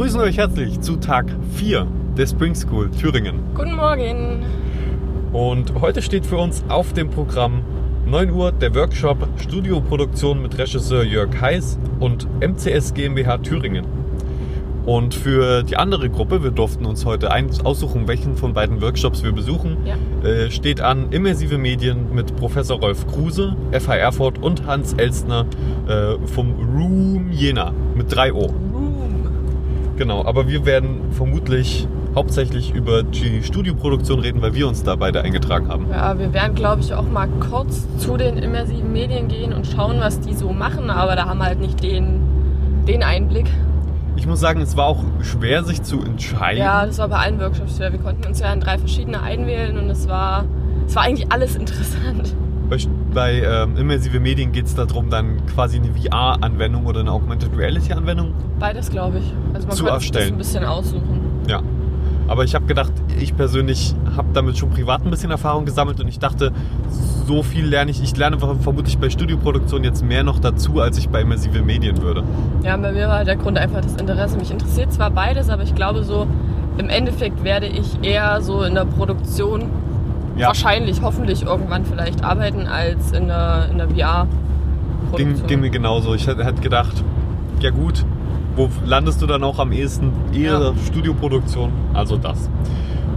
begrüßen euch herzlich zu Tag 4 der Spring School Thüringen. Guten Morgen. Und heute steht für uns auf dem Programm 9 Uhr der Workshop Studioproduktion mit Regisseur Jörg Heiß und MCS GmbH Thüringen. Und für die andere Gruppe, wir durften uns heute aussuchen, welchen von beiden Workshops wir besuchen, ja. äh, steht an Immersive Medien mit Professor Rolf Kruse, FH Erfurt und Hans Elstner äh, vom Room Jena mit 3 O. Genau, aber wir werden vermutlich hauptsächlich über die Studioproduktion reden, weil wir uns da beide eingetragen haben. Ja, wir werden, glaube ich, auch mal kurz zu den immersiven Medien gehen und schauen, was die so machen, aber da haben wir halt nicht den, den Einblick. Ich muss sagen, es war auch schwer, sich zu entscheiden. Ja, das war bei allen Workshops schwer. Wir konnten uns ja in drei verschiedene einwählen und es war, es war eigentlich alles interessant. Bei, bei ähm, immersive Medien geht es darum, dann quasi eine VR-Anwendung oder eine Augmented Reality-Anwendung. Beides, glaube ich. Also man zu erstellen. ein bisschen aussuchen. Ja. Aber ich habe gedacht, ich persönlich habe damit schon privat ein bisschen Erfahrung gesammelt und ich dachte, so viel lerne ich. Ich lerne vermutlich bei Studioproduktion jetzt mehr noch dazu, als ich bei immersive Medien würde. Ja, bei mir war der Grund einfach das Interesse. Mich interessiert zwar beides, aber ich glaube so, im Endeffekt werde ich eher so in der Produktion ja. wahrscheinlich, hoffentlich irgendwann vielleicht arbeiten, als in der, in der VR-Produktion. Ging, ging mir genauso. Ich hätte gedacht, ja gut, wo landest du dann auch am ehesten? Eher ja. Studioproduktion, also das.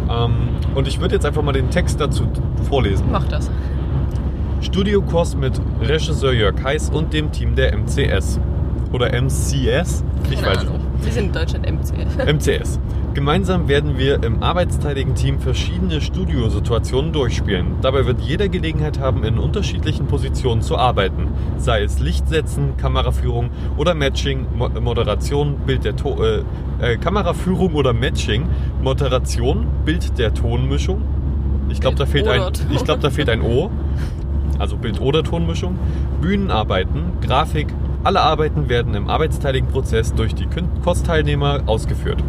Ähm, und ich würde jetzt einfach mal den Text dazu vorlesen. Mach das. Studiokurs mit Regisseur Jörg Heiß und dem Team der MCS. Oder MCS? Ich Keine weiß Ahnung. nicht. Wir sind in Deutschland MCS. MCS. Gemeinsam werden wir im arbeitsteiligen Team verschiedene Studiosituationen durchspielen. Dabei wird jeder Gelegenheit haben, in unterschiedlichen Positionen zu arbeiten. Sei es Lichtsetzen, Kameraführung oder Matching, Mo Moderation, Bild der to äh, äh, Kameraführung oder Matching, Moderation, Bild der Tonmischung. Ich glaube, da fehlt ein, ich glaube, da fehlt ein O also Bild- oder Tonmischung, Bühnenarbeiten, Grafik, alle Arbeiten werden im arbeitsteiligen Prozess durch die Kursteilnehmer ausgeführt.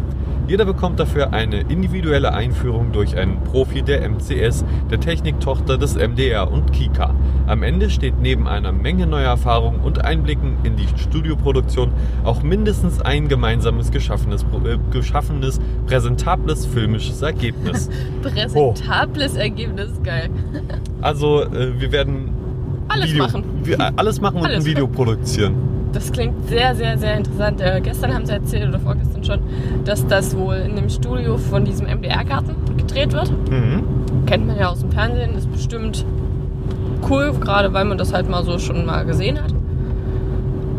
Jeder bekommt dafür eine individuelle Einführung durch einen Profi der MCS, der Techniktochter des MDR und Kika. Am Ende steht neben einer Menge neuer Erfahrungen und Einblicken in die Studioproduktion auch mindestens ein gemeinsames geschaffenes, äh, geschaffenes präsentables filmisches Ergebnis. präsentables oh. Ergebnis, geil. also äh, wir werden alles Video, machen. Wir, äh, alles machen und alles ein Video produzieren. Das klingt sehr, sehr, sehr interessant. Äh, gestern haben sie erzählt, oder vorgestern schon, dass das wohl in dem Studio von diesem MDR-Garten gedreht wird. Mhm. Kennt man ja aus dem Fernsehen, ist bestimmt cool, gerade weil man das halt mal so schon mal gesehen hat.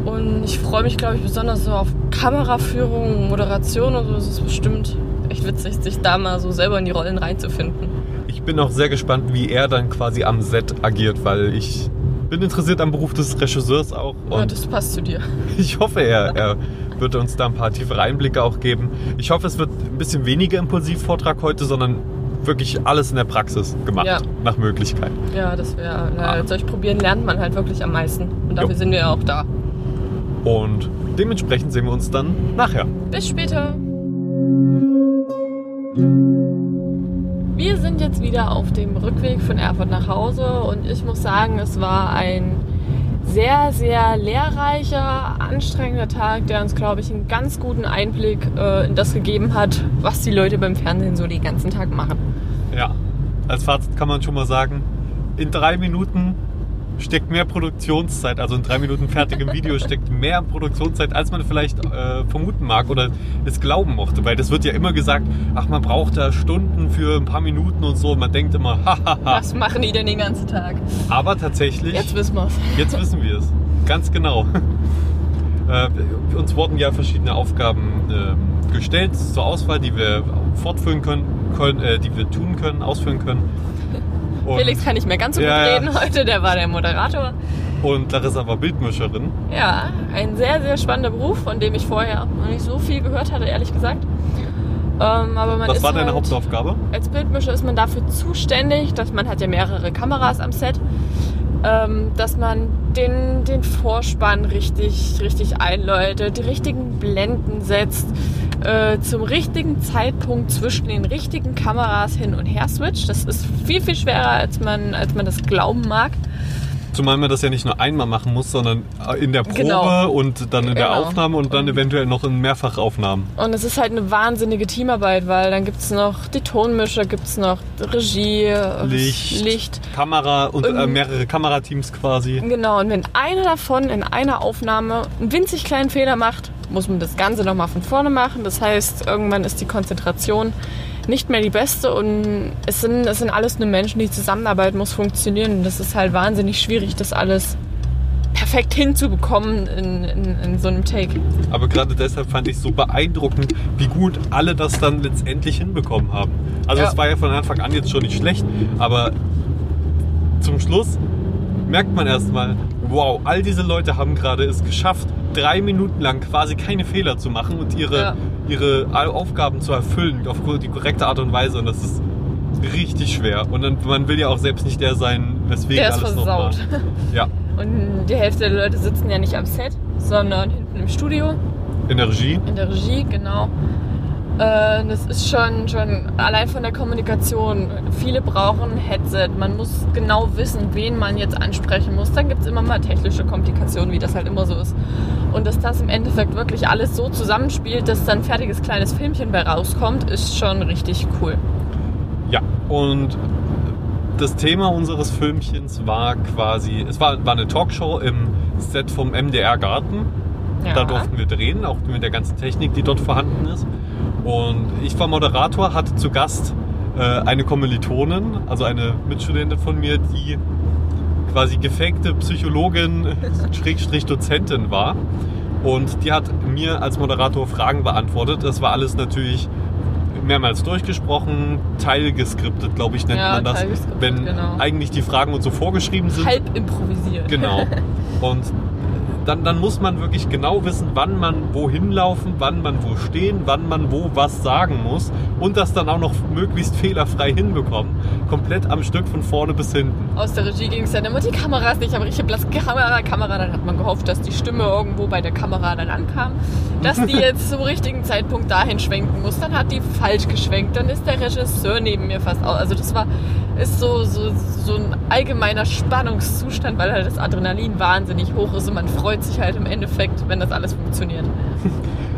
Und ich freue mich, glaube ich, besonders so auf Kameraführung, Moderation und so. Es ist bestimmt echt witzig, sich da mal so selber in die Rollen reinzufinden. Ich bin auch sehr gespannt, wie er dann quasi am Set agiert, weil ich bin interessiert am Beruf des Regisseurs auch. Und ja, das passt zu dir. Ich hoffe, er, er wird uns da ein paar tiefere Einblicke auch geben. Ich hoffe, es wird ein bisschen weniger Impulsivvortrag heute, sondern wirklich alles in der Praxis gemacht, ja. nach Möglichkeit. Ja, das wäre, ah. solch probieren lernt man halt wirklich am meisten. Und dafür jo. sind wir ja auch da. Und dementsprechend sehen wir uns dann nachher. Bis später. Wir sind jetzt wieder auf dem Rückweg von Erfurt nach Hause und ich muss sagen, es war ein sehr, sehr lehrreicher, anstrengender Tag, der uns, glaube ich, einen ganz guten Einblick äh, in das gegeben hat, was die Leute beim Fernsehen so den ganzen Tag machen. Ja, als Fazit kann man schon mal sagen, in drei Minuten steckt mehr Produktionszeit, also in drei Minuten fertigem Video steckt mehr Produktionszeit, als man vielleicht äh, vermuten mag oder es glauben mochte. Weil das wird ja immer gesagt, ach, man braucht da Stunden für ein paar Minuten und so. Und man denkt immer, hahaha. Was machen die denn den ganzen Tag? Aber tatsächlich. Jetzt wissen wir es. Jetzt wissen wir es. Ganz genau. Äh, uns wurden ja verschiedene Aufgaben äh, gestellt zur Auswahl, die wir fortführen können, können äh, die wir tun können, ausführen können. Und Felix kann nicht mehr ganz so gut ja, reden heute, der war der Moderator. Und Larissa war Bildmischerin. Ja, ein sehr, sehr spannender Beruf, von dem ich vorher noch nicht so viel gehört hatte, ehrlich gesagt. Ähm, aber man Was war deine halt, Hauptaufgabe? Als Bildmischer ist man dafür zuständig, dass man hat ja mehrere Kameras am Set, ähm, dass man den, den Vorspann richtig, richtig einläutet, die richtigen Blenden setzt, äh, zum richtigen Zeitpunkt zwischen den richtigen Kameras hin und her switcht. Das ist viel, viel schwerer, als man, als man das glauben mag. Zumal man das ja nicht nur einmal machen muss, sondern in der Probe genau. und dann in der genau. Aufnahme und dann eventuell noch in Mehrfachaufnahmen. Und es ist halt eine wahnsinnige Teamarbeit, weil dann gibt es noch die Tonmischer, gibt es noch Regie, Licht, Licht. Kamera und, und äh, mehrere Kamerateams quasi. Genau, und wenn einer davon in einer Aufnahme einen winzig kleinen Fehler macht, muss man das Ganze nochmal von vorne machen. Das heißt, irgendwann ist die Konzentration nicht mehr die beste und es sind, es sind alles nur Menschen, die Zusammenarbeit muss funktionieren und das ist halt wahnsinnig schwierig, das alles perfekt hinzubekommen in, in, in so einem Take. Aber gerade deshalb fand ich es so beeindruckend, wie gut alle das dann letztendlich hinbekommen haben. Also es war ja von Anfang an jetzt schon nicht schlecht, aber zum Schluss merkt man erstmal, wow, all diese Leute haben gerade es geschafft, drei Minuten lang quasi keine Fehler zu machen und ihre, ja. ihre Aufgaben zu erfüllen auf die korrekte Art und Weise. Und das ist richtig schwer. Und dann, man will ja auch selbst nicht der sein, weswegen der alles nochmal. Ja. Und die Hälfte der Leute sitzen ja nicht am Set, sondern hinten im Studio. In der Regie? In der Regie, genau. Äh, das ist schon, schon allein von der Kommunikation. Viele brauchen ein Headset. Man muss genau wissen, wen man jetzt ansprechen muss. Dann gibt es immer mal technische Komplikationen, wie das halt immer so ist. Und dass das im Endeffekt wirklich alles so zusammenspielt, dass dann ein fertiges kleines Filmchen bei rauskommt, ist schon richtig cool. Ja, und das Thema unseres Filmchens war quasi, es war, war eine Talkshow im Set vom MDR Garten. Ja. Da durften wir drehen, auch mit der ganzen Technik, die dort vorhanden ist. Und ich war Moderator, hatte zu Gast äh, eine Kommilitonin, also eine Mitstudentin von mir, die quasi gefakte Psychologin, Schrägstrich Dozentin war. Und die hat mir als Moderator Fragen beantwortet. Das war alles natürlich mehrmals durchgesprochen, teilgeskriptet, glaube ich, nennt ja, man das. Wenn genau. eigentlich die Fragen und so vorgeschrieben sind. Halb improvisiert. Genau. Und dann, dann muss man wirklich genau wissen, wann man wohin laufen, wann man wo stehen, wann man wo was sagen muss und das dann auch noch möglichst fehlerfrei hinbekommen. Komplett am Stück von vorne bis hinten. Aus der Regie ging es dann immer, die Kamera ist nicht am richtigen Platz, Kamera, Kamera. Dann hat man gehofft, dass die Stimme irgendwo bei der Kamera dann ankam, dass die jetzt zum richtigen Zeitpunkt dahin schwenken muss. Dann hat die falsch geschwenkt, dann ist der Regisseur neben mir fast aus. Also das war ist so, so, so ein allgemeiner Spannungszustand, weil halt das Adrenalin wahnsinnig hoch ist und man freut sich halt im Endeffekt, wenn das alles funktioniert.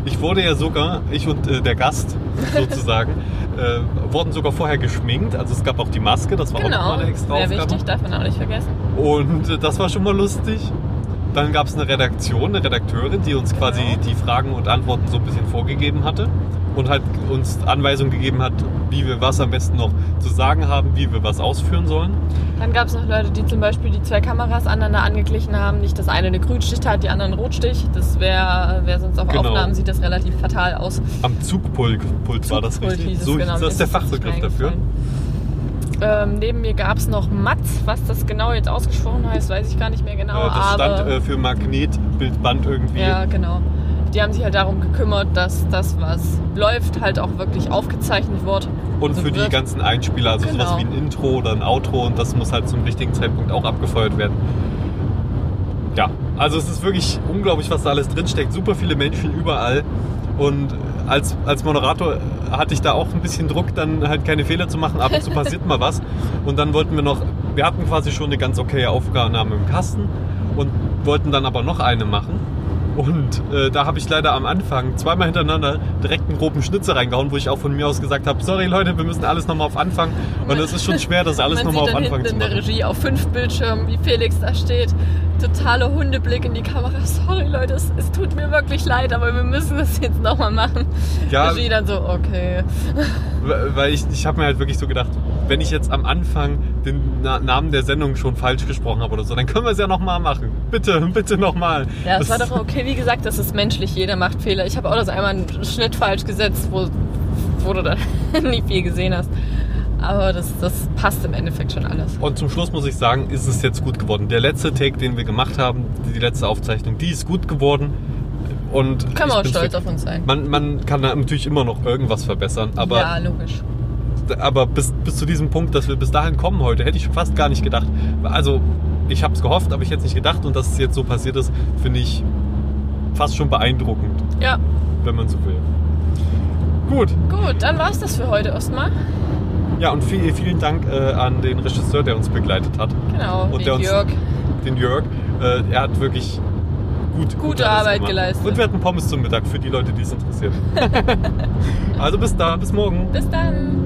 Ich wurde ja sogar, ich und äh, der Gast sozusagen, äh, wurden sogar vorher geschminkt. Also es gab auch die Maske, das war genau, auch nochmal eine extra sehr Aufgabe. wichtig, darf man auch nicht vergessen. Und äh, das war schon mal lustig. Dann gab es eine Redaktion, eine Redakteurin, die uns quasi genau. die Fragen und Antworten so ein bisschen vorgegeben hatte und halt uns Anweisungen gegeben hat, wie wir was am besten noch zu sagen haben, wie wir was ausführen sollen. Dann gab es noch Leute, die zum Beispiel die zwei Kameras aneinander angeglichen haben. Nicht das eine eine Grünstich hat, die andere einen Rotstich. Das wäre, wer sonst auf genau. Aufnahmen sieht das relativ fatal aus. Am Zugpult war das richtig. Es, so, genau, das ist der Fachbegriff dafür. Ähm, neben mir gab es noch Matz. Was das genau jetzt ausgesprochen heißt, weiß ich gar nicht mehr genau. Äh, das stand äh, für Magnetbildband irgendwie. Ja, genau die haben sich halt darum gekümmert, dass das, was läuft, halt auch wirklich aufgezeichnet wird. Und also für wird. die ganzen Einspieler, also genau. sowas wie ein Intro oder ein Outro und das muss halt zum richtigen Zeitpunkt auch abgefeuert werden. Ja, also es ist wirklich unglaublich, was da alles drinsteckt. Super viele Menschen überall. Und als, als Moderator hatte ich da auch ein bisschen Druck, dann halt keine Fehler zu machen. Ab und zu passiert mal was. Und dann wollten wir noch, wir hatten quasi schon eine ganz okaye Aufnahme im Kasten und wollten dann aber noch eine machen. Und äh, da habe ich leider am Anfang zweimal hintereinander direkt einen groben Schnitzer reingehauen, wo ich auch von mir aus gesagt habe, sorry Leute, wir müssen alles nochmal auf Anfang. Und es ist schon schwer, das alles nochmal auf Anfang zu machen. in der Regie auf fünf Bildschirmen, wie Felix da steht. Totaler Hundeblick in die Kamera. Sorry Leute, es, es tut mir wirklich leid, aber wir müssen das jetzt nochmal machen. Ja, Regie dann so, okay. Weil ich, ich habe mir halt wirklich so gedacht, wenn ich jetzt am Anfang den Na Namen der Sendung schon falsch gesprochen habe oder so, dann können wir es ja nochmal machen. Bitte, bitte nochmal. Ja, das war doch okay. Wie gesagt, das ist menschlich. Jeder macht Fehler. Ich habe auch das einmal einen Schnitt falsch gesetzt, wo, wo du dann nie viel gesehen hast. Aber das, das passt im Endeffekt schon alles. Und zum Schluss muss ich sagen, ist es jetzt gut geworden. Der letzte Take, den wir gemacht haben, die letzte Aufzeichnung, die ist gut geworden. Und kann man auch stolz auf uns sein. Man, man kann da natürlich immer noch irgendwas verbessern, aber ja, logisch aber bis, bis zu diesem Punkt, dass wir bis dahin kommen heute, hätte ich fast gar nicht gedacht. Also ich habe es gehofft, aber ich hätte es nicht gedacht und dass es jetzt so passiert ist, finde ich fast schon beeindruckend. Ja. Wenn man so will. Gut. Gut, dann war es das für heute erstmal. Ja, und viel, vielen Dank äh, an den Regisseur, der uns begleitet hat. Genau, und der uns, Jörg. den Jörg. Äh, er hat wirklich gut, Gute gut Arbeit gemacht. geleistet. Und wir hatten Pommes zum Mittag für die Leute, die es interessiert. also bis da, bis morgen. Bis dann.